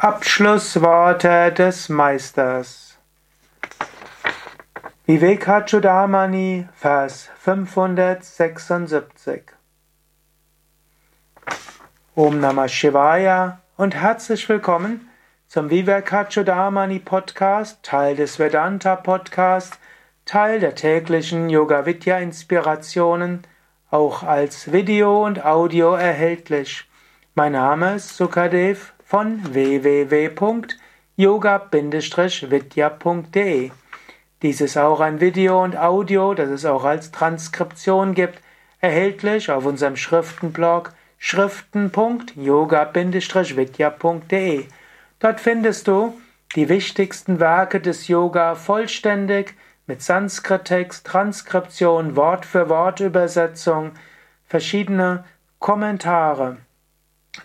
Abschlussworte des Meisters. Vivekachudamani, Vers 576. Om Namah Shivaya und herzlich willkommen zum Vivekachudamani Podcast, Teil des Vedanta Podcast, Teil der täglichen Yoga Vidya Inspirationen, auch als Video und Audio erhältlich. Mein Name ist Sukadev von www.yoga-vidya.de. Dies ist auch ein Video und Audio, das es auch als Transkription gibt, erhältlich auf unserem Schriftenblog schriften.yoga-vidya.de. Dort findest du die wichtigsten Werke des Yoga vollständig mit Sanskrit-Text, Transkription, Wort für Wort Übersetzung, verschiedene Kommentare.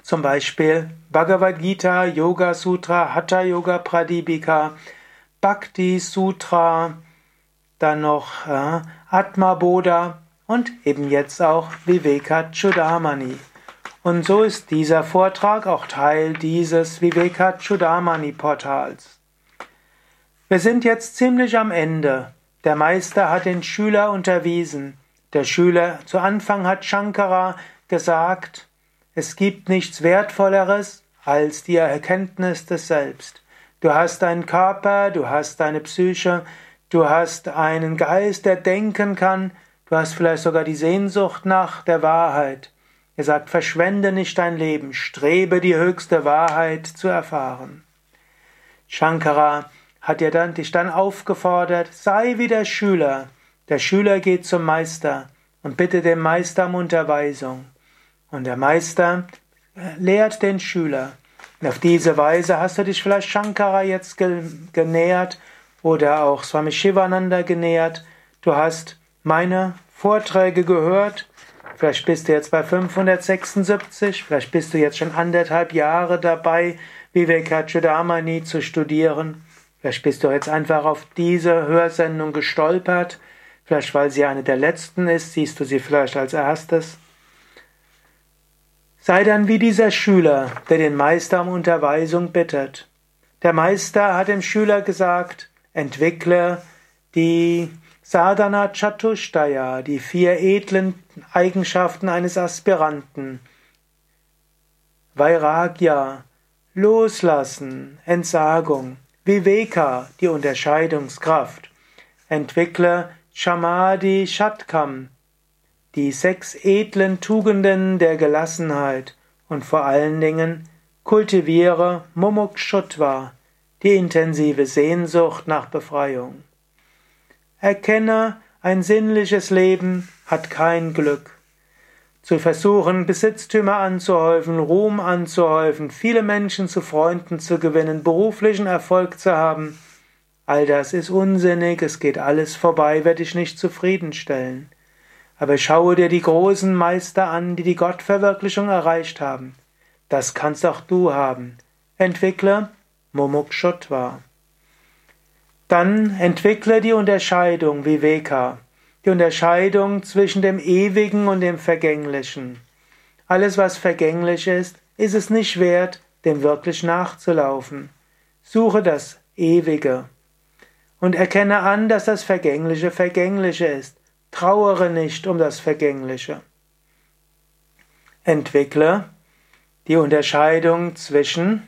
Zum Beispiel Bhagavad Gita, Yoga Sutra, Hatha Yoga Pradipika, Bhakti Sutra, dann noch äh, Atma Bodha und eben jetzt auch Viveka Chudamani. Und so ist dieser Vortrag auch Teil dieses Viveka Chudamani Portals. Wir sind jetzt ziemlich am Ende. Der Meister hat den Schüler unterwiesen. Der Schüler zu Anfang hat Shankara gesagt, es gibt nichts Wertvolleres als die Erkenntnis des Selbst. Du hast einen Körper, du hast deine Psyche, du hast einen Geist, der denken kann, du hast vielleicht sogar die Sehnsucht nach der Wahrheit. Er sagt, verschwende nicht dein Leben, strebe die höchste Wahrheit zu erfahren. Shankara hat dir dann, dich dann aufgefordert, sei wie der Schüler. Der Schüler geht zum Meister und bitte dem Meister um Unterweisung. Und der Meister lehrt den Schüler. Und auf diese Weise hast du dich vielleicht Shankara jetzt genähert oder auch Swami Shivananda genähert. Du hast meine Vorträge gehört. Vielleicht bist du jetzt bei 576, vielleicht bist du jetzt schon anderthalb Jahre dabei, Vivekachudamani zu studieren. Vielleicht bist du jetzt einfach auf diese Hörsendung gestolpert. Vielleicht weil sie eine der letzten ist, siehst du sie vielleicht als erstes. Sei dann wie dieser Schüler, der den Meister um Unterweisung bittet. Der Meister hat dem Schüler gesagt, entwickle die Sadhana Chatushtaya, die vier edlen Eigenschaften eines Aspiranten. Vairagya, Loslassen, Entsagung. Viveka, die Unterscheidungskraft. Entwickle Shamadhi Shatkam, die sechs edlen Tugenden der Gelassenheit und vor allen Dingen kultiviere Mumukshutva, die intensive Sehnsucht nach Befreiung. Erkenne, ein sinnliches Leben hat kein Glück. Zu versuchen, Besitztümer anzuhäufen, Ruhm anzuhäufen, viele Menschen zu Freunden zu gewinnen, beruflichen Erfolg zu haben, all das ist unsinnig, es geht alles vorbei, wird dich nicht zufriedenstellen. Aber schaue dir die großen Meister an, die die Gottverwirklichung erreicht haben. Das kannst auch du haben. Entwickle Mumukshutva. Dann entwickle die Unterscheidung Viveka, die Unterscheidung zwischen dem Ewigen und dem Vergänglichen. Alles, was vergänglich ist, ist es nicht wert, dem wirklich nachzulaufen. Suche das Ewige und erkenne an, dass das Vergängliche Vergängliche ist. Trauere nicht um das Vergängliche. Entwickle die Unterscheidung zwischen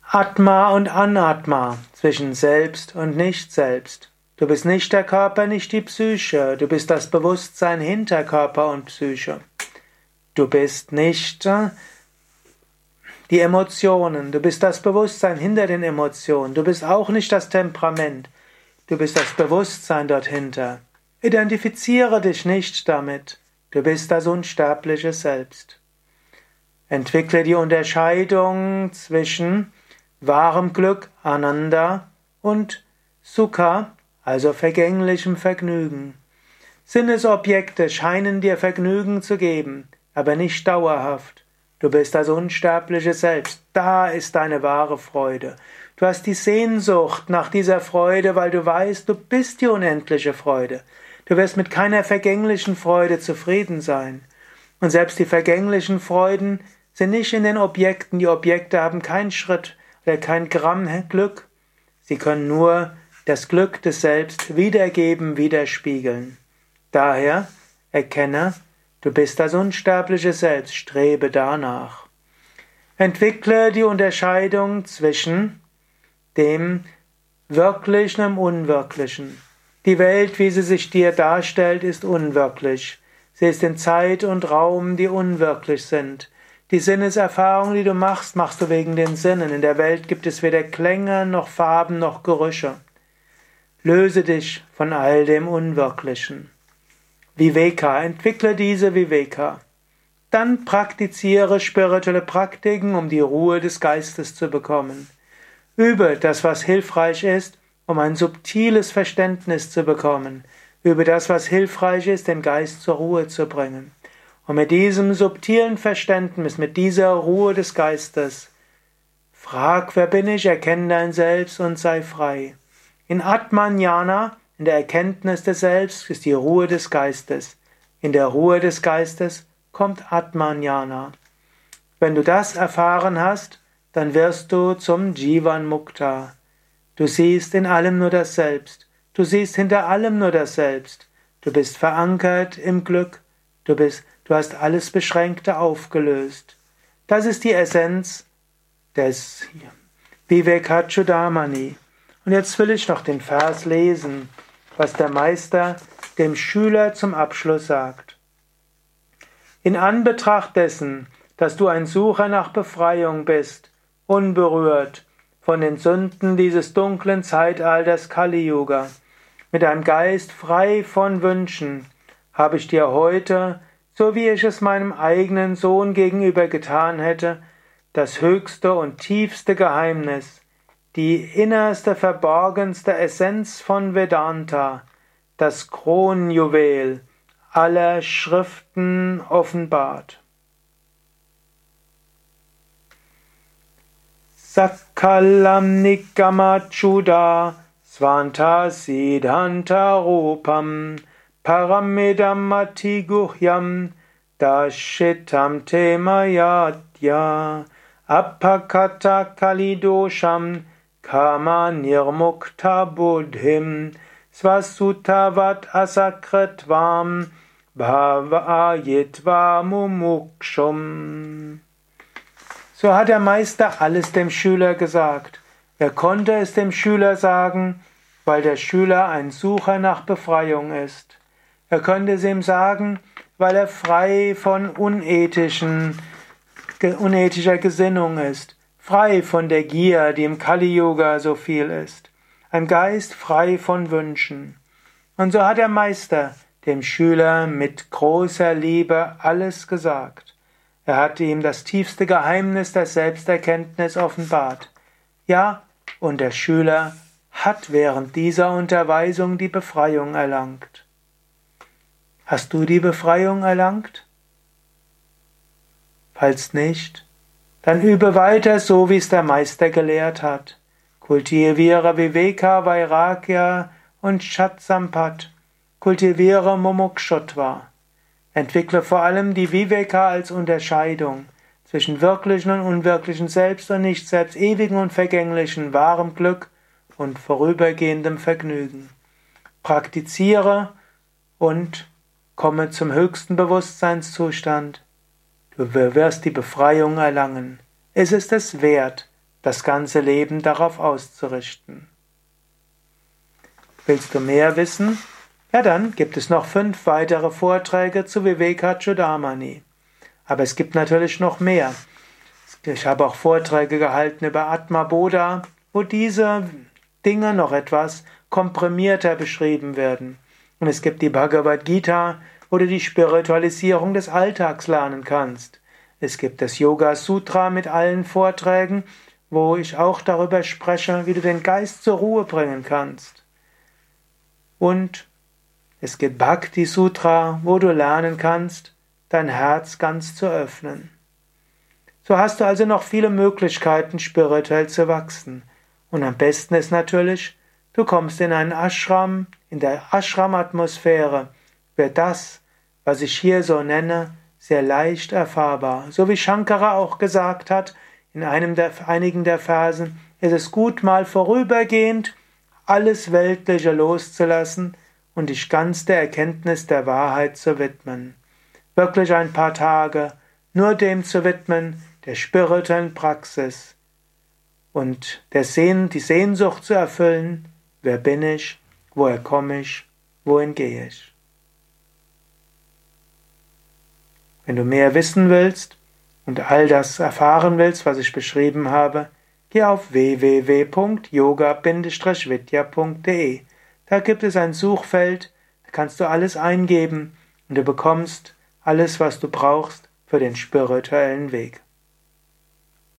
Atma und Anatma, zwischen Selbst und Nicht-Selbst. Du bist nicht der Körper, nicht die Psyche, du bist das Bewusstsein hinter Körper und Psyche. Du bist nicht äh, die Emotionen, du bist das Bewusstsein hinter den Emotionen, du bist auch nicht das Temperament, Du bist das Bewusstsein dort hinter. Identifiziere dich nicht damit. Du bist das unsterbliche Selbst. Entwickle die Unterscheidung zwischen wahrem Glück, Ananda, und Sukha, also vergänglichem Vergnügen. Sinnesobjekte scheinen dir Vergnügen zu geben, aber nicht dauerhaft. Du bist das unsterbliche Selbst. Da ist deine wahre Freude. Du hast die Sehnsucht nach dieser Freude, weil du weißt, du bist die unendliche Freude. Du wirst mit keiner vergänglichen Freude zufrieden sein. Und selbst die vergänglichen Freuden sind nicht in den Objekten. Die Objekte haben keinen Schritt oder kein Gramm Glück. Sie können nur das Glück des Selbst wiedergeben, widerspiegeln. Daher erkenne, du bist das unsterbliche Selbst, strebe danach. Entwickle die Unterscheidung zwischen dem Wirklichen und Unwirklichen. Die Welt, wie sie sich dir darstellt, ist unwirklich. Sie ist in Zeit und Raum, die unwirklich sind. Die Sinneserfahrung, die du machst, machst du wegen den Sinnen. In der Welt gibt es weder Klänge noch Farben noch Gerüche. Löse dich von all dem Unwirklichen. Viveka, entwickle diese Viveka. Dann praktiziere spirituelle Praktiken, um die Ruhe des Geistes zu bekommen. Übe das, was hilfreich ist, um ein subtiles Verständnis zu bekommen. Übe das, was hilfreich ist, den Geist zur Ruhe zu bringen. Und mit diesem subtilen Verständnis, mit dieser Ruhe des Geistes, frag, wer bin ich, erkenne dein Selbst und sei frei. In Atmanjana, in der Erkenntnis des Selbst, ist die Ruhe des Geistes. In der Ruhe des Geistes kommt Atmanjana. Wenn du das erfahren hast, dann wirst du zum Jivan Mukta. Du siehst in allem nur das Selbst. Du siehst hinter allem nur das Selbst. Du bist verankert im Glück. Du bist, du hast alles Beschränkte aufgelöst. Das ist die Essenz des Vivekachudamani. Und jetzt will ich noch den Vers lesen, was der Meister dem Schüler zum Abschluss sagt. In Anbetracht dessen, dass du ein Sucher nach Befreiung bist, unberührt von den Sünden dieses dunklen Zeitalters Kali Yuga, mit einem Geist frei von Wünschen, habe ich dir heute, so wie ich es meinem eigenen Sohn gegenüber getan hätte, das höchste und tiefste Geheimnis, die innerste, verborgenste Essenz von Vedanta, das Kronjuwel, aller Schriften offenbart. Sakalam Nikamachuda Svanta Siddhanta Rupam Paramedam Matiguhyam Dashitam Temayatya Apakata Kalidosham Kama Nirmukta Buddhim Svasutavat Asakretvam Bhavayitva mumukshum. So hat der Meister alles dem Schüler gesagt. Er konnte es dem Schüler sagen, weil der Schüler ein Sucher nach Befreiung ist. Er könnte es ihm sagen, weil er frei von unethischen, unethischer Gesinnung ist, frei von der Gier, die im Kali-Yoga so viel ist, ein Geist frei von Wünschen. Und so hat der Meister dem Schüler mit großer Liebe alles gesagt. Er hat ihm das tiefste Geheimnis der Selbsterkenntnis offenbart. Ja, und der Schüler hat während dieser Unterweisung die Befreiung erlangt. Hast du die Befreiung erlangt? Falls nicht, dann übe weiter so, wie es der Meister gelehrt hat. Kultiviere Viveka, Vairagya und Chatsampat. Kultiviere Mumukshotva. Entwickle vor allem die Viveka als Unterscheidung zwischen wirklichen und unwirklichen Selbst und Nicht-Selbst, ewigen und vergänglichen, wahrem Glück und vorübergehendem Vergnügen. Praktiziere und komme zum höchsten Bewusstseinszustand. Du wirst die Befreiung erlangen. Es ist es wert, das ganze Leben darauf auszurichten. Willst du mehr wissen? Ja, dann gibt es noch fünf weitere Vorträge zu Vivekachudamani. Aber es gibt natürlich noch mehr. Ich habe auch Vorträge gehalten über Atma Bodha, wo diese Dinge noch etwas komprimierter beschrieben werden. Und es gibt die Bhagavad Gita, wo du die Spiritualisierung des Alltags lernen kannst. Es gibt das Yoga Sutra mit allen Vorträgen, wo ich auch darüber spreche, wie du den Geist zur Ruhe bringen kannst. Und es gibt Bhakti Sutra, wo du lernen kannst, dein Herz ganz zu öffnen. So hast du also noch viele Möglichkeiten, spirituell zu wachsen. Und am besten ist natürlich, du kommst in einen Ashram, in der Ashram-Atmosphäre wird das, was ich hier so nenne, sehr leicht erfahrbar. So wie Shankara auch gesagt hat, in einem der, einigen der Versen, ist es gut, mal vorübergehend alles Weltliche loszulassen und dich ganz der Erkenntnis der Wahrheit zu widmen. Wirklich ein paar Tage nur dem zu widmen, der spirituellen Praxis und der Sehn, die Sehnsucht zu erfüllen, wer bin ich, woher komme ich, wohin gehe ich. Wenn du mehr wissen willst und all das erfahren willst, was ich beschrieben habe, geh auf www.yoga-vidya.de. Da gibt es ein Suchfeld, da kannst du alles eingeben und du bekommst alles, was du brauchst für den spirituellen Weg.